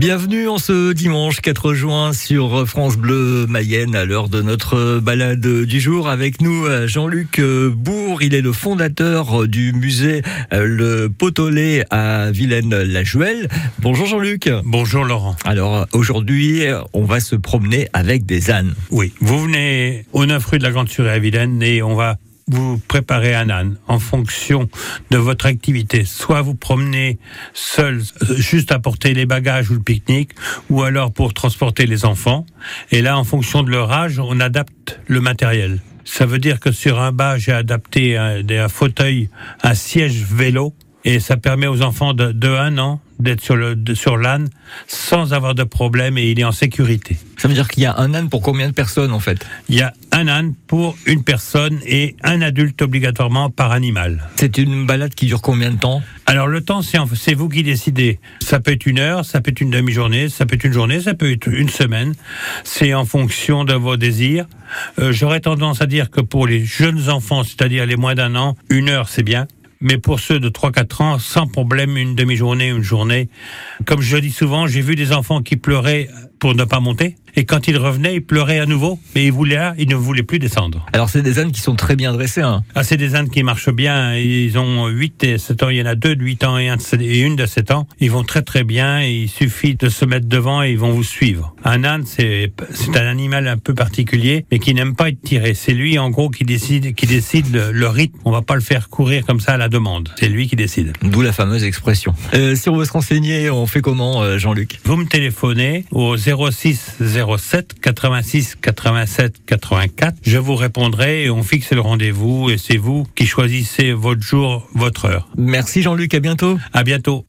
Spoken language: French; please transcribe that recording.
Bienvenue en ce dimanche 4 juin sur France Bleu Mayenne à l'heure de notre balade du jour. Avec nous Jean-Luc Bourg, il est le fondateur du musée Le Potolet à Vilaine-la-Juelle. Bonjour Jean-Luc. Bonjour Laurent. Alors aujourd'hui, on va se promener avec des ânes. Oui, vous venez au 9 rue de la Grande Surée à Vilaine et on va vous préparez un âne en fonction de votre activité. Soit vous promenez seul, euh, juste à porter les bagages ou le pique-nique, ou alors pour transporter les enfants. Et là, en fonction de leur âge, on adapte le matériel. Ça veut dire que sur un bas, j'ai adapté un, fauteuil, un siège vélo, et ça permet aux enfants de, de 1 an d'être sur le sur l'âne sans avoir de problème et il est en sécurité. Ça veut dire qu'il y a un âne pour combien de personnes en fait? Il y a un âne pour une personne et un adulte obligatoirement par animal. C'est une balade qui dure combien de temps? Alors le temps c'est c'est vous qui décidez. Ça peut être une heure, ça peut être une demi-journée, ça peut être une journée, ça peut être une semaine. C'est en fonction de vos désirs. Euh, J'aurais tendance à dire que pour les jeunes enfants, c'est-à-dire les moins d'un an, une heure c'est bien mais pour ceux de 3-4 ans, sans problème, une demi-journée, une journée. Comme je dis souvent, j'ai vu des enfants qui pleuraient pour ne pas monter. Et quand ils revenaient, ils pleuraient à nouveau, mais ils voulaient, ils ne voulaient plus descendre. Alors c'est des ânes qui sont très bien dressés. Hein. Ah, c'est des ânes qui marchent bien. Ils ont 8 et 7 ans. Il y en a deux de 8 ans et, une de 7 ans. Ils vont très très bien. Et il suffit de se mettre devant et ils vont vous suivre. Un âne, c'est c'est un animal un peu particulier, mais qui n'aime pas être tiré. C'est lui en gros qui décide qui décide le, le, rythme. On va pas le faire courir comme ça à la demande. C'est lui qui décide. D'où la fameuse expression. Euh, si on veut se renseigner, on fait comment, euh, Jean-Luc? Vous me téléphonez au 06 07 86 87 84. Je vous répondrai et on fixe le rendez-vous et c'est vous qui choisissez votre jour, votre heure. Merci Jean-Luc, à bientôt. À bientôt.